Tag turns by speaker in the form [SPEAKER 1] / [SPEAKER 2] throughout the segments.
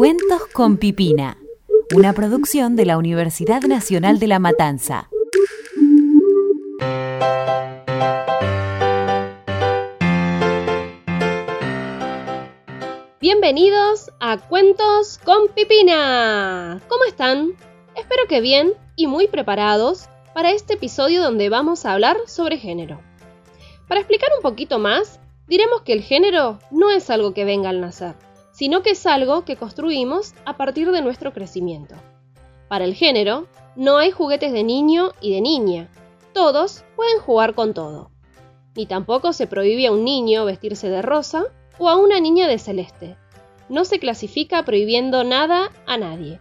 [SPEAKER 1] Cuentos con Pipina, una producción de la Universidad Nacional de La Matanza.
[SPEAKER 2] Bienvenidos a Cuentos con Pipina. ¿Cómo están? Espero que bien y muy preparados para este episodio donde vamos a hablar sobre género. Para explicar un poquito más, diremos que el género no es algo que venga al nacer, sino que es algo que construimos a partir de nuestro crecimiento. Para el género, no hay juguetes de niño y de niña. Todos pueden jugar con todo. Ni tampoco se prohíbe a un niño vestirse de rosa o a una niña de celeste. No se clasifica prohibiendo nada a nadie.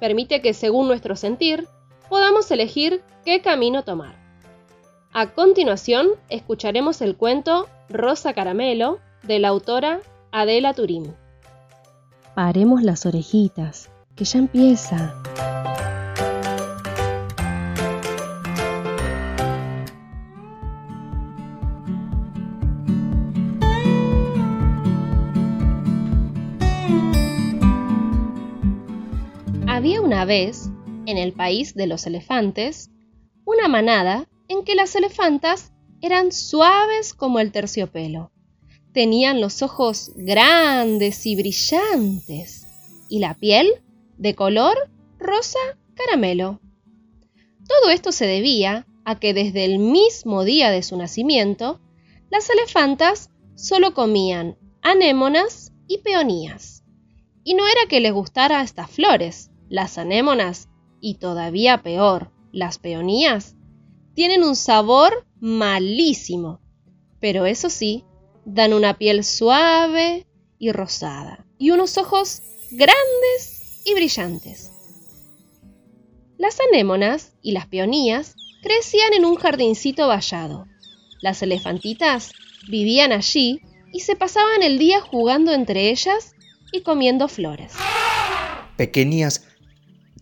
[SPEAKER 2] Permite que según nuestro sentir podamos elegir qué camino tomar. A continuación, escucharemos el cuento Rosa Caramelo de la autora Adela Turín.
[SPEAKER 3] Paremos las orejitas, que ya empieza.
[SPEAKER 2] Había una vez, en el país de los elefantes, una manada en que las elefantas eran suaves como el terciopelo. Tenían los ojos grandes y brillantes y la piel de color rosa caramelo. Todo esto se debía a que desde el mismo día de su nacimiento, las elefantas solo comían anémonas y peonías. Y no era que les gustara estas flores, las anémonas, y todavía peor, las peonías, tienen un sabor malísimo, pero eso sí, dan una piel suave y rosada y unos ojos grandes y brillantes. Las anémonas y las peonías crecían en un jardincito vallado. Las elefantitas vivían allí y se pasaban el día jugando entre ellas y comiendo flores.
[SPEAKER 4] Pequeñas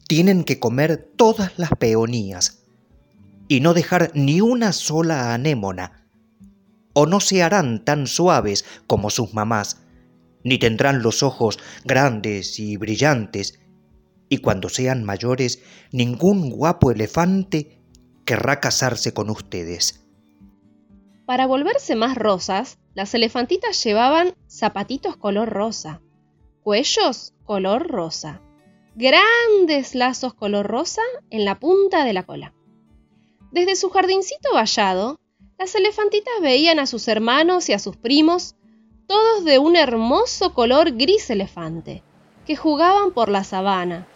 [SPEAKER 4] tienen que comer todas las peonías y no dejar ni una sola anémona, o no se harán tan suaves como sus mamás, ni tendrán los ojos grandes y brillantes, y cuando sean mayores ningún guapo elefante querrá casarse con ustedes.
[SPEAKER 2] Para volverse más rosas, las elefantitas llevaban zapatitos color rosa, cuellos color rosa, grandes lazos color rosa en la punta de la cola. Desde su jardincito vallado, las elefantitas veían a sus hermanos y a sus primos, todos de un hermoso color gris elefante, que jugaban por la sabana,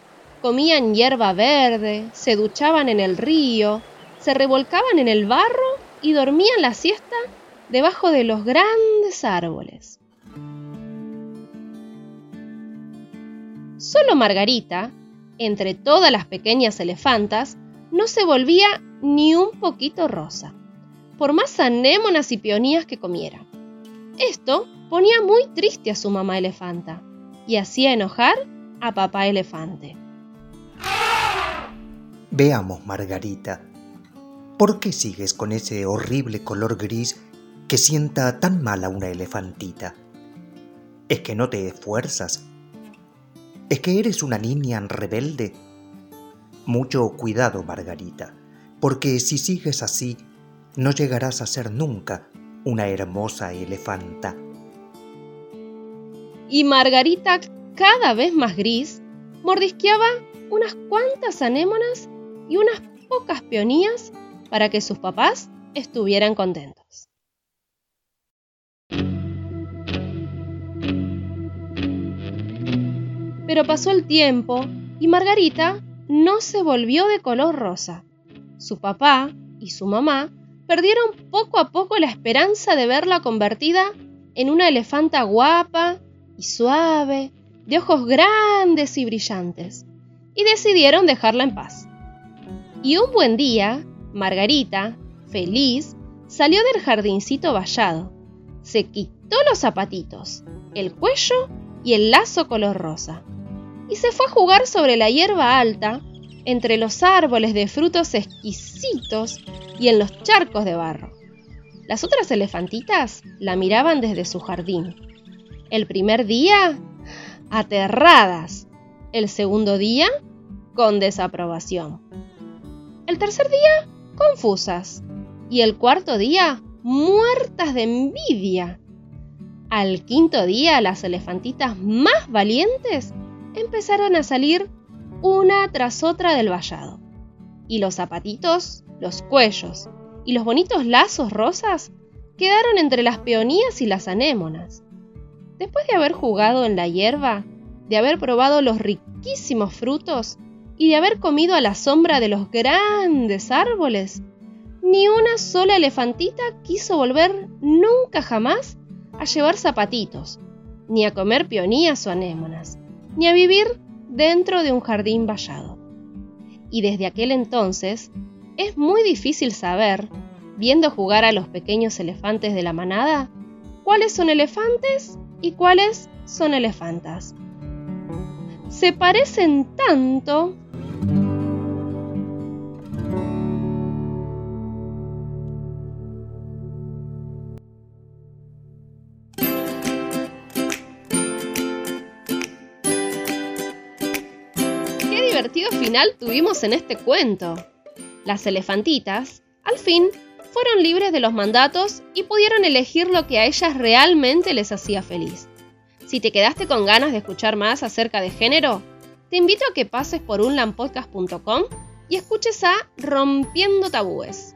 [SPEAKER 2] comían hierba verde, se duchaban en el río, se revolcaban en el barro y dormían la siesta debajo de los grandes árboles. Solo Margarita, entre todas las pequeñas elefantas, no se volvía ni un poquito rosa, por más anémonas y peonías que comiera. Esto ponía muy triste a su mamá elefanta y hacía enojar a papá elefante.
[SPEAKER 4] Veamos, Margarita, ¿por qué sigues con ese horrible color gris que sienta tan mal a una elefantita? ¿Es que no te esfuerzas? ¿Es que eres una niña rebelde? Mucho cuidado, Margarita, porque si sigues así, no llegarás a ser nunca una hermosa elefanta.
[SPEAKER 2] Y Margarita, cada vez más gris, mordisqueaba unas cuantas anémonas y unas pocas peonías para que sus papás estuvieran contentos. Pero pasó el tiempo y Margarita no se volvió de color rosa. Su papá y su mamá perdieron poco a poco la esperanza de verla convertida en una elefanta guapa y suave, de ojos grandes y brillantes, y decidieron dejarla en paz. Y un buen día, Margarita, feliz, salió del jardincito vallado, se quitó los zapatitos, el cuello y el lazo color rosa y se fue a jugar sobre la hierba alta, entre los árboles de frutos exquisitos y en los charcos de barro. Las otras elefantitas la miraban desde su jardín. El primer día, aterradas, El segundo día, con desaprobación. El tercer día, confusas. Y el cuarto día, muertas de envidia. Al quinto día, las elefantitas más valientes empezaron a salir una tras otra del vallado. Y los zapatitos, los cuellos y los bonitos lazos rosas quedaron entre las peonías y las anémonas. Después de haber jugado en la hierba, de haber probado los riquísimos frutos y de haber comido a la sombra de los grandes árboles, ni una sola elefantita quiso volver nunca jamás a llevar zapatitos, ni a comer peonías o anémonas, ni a vivir dentro de un jardín vallado. Y desde aquel entonces es muy difícil saber, viendo jugar a los pequeños elefantes de la manada, cuáles son elefantes y cuáles son elefantas. Se parecen tanto divertido final tuvimos en este cuento. Las elefantitas, al fin, fueron libres de los mandatos y pudieron elegir lo que a ellas realmente les hacía feliz. Si te quedaste con ganas de escuchar más acerca de género, te invito a que pases por unlampodcast.com y escuches a Rompiendo Tabúes.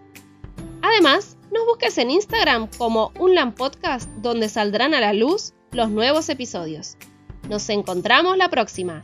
[SPEAKER 2] Además, nos busques en Instagram como unlampodcast donde saldrán a la luz los nuevos episodios. Nos encontramos la próxima.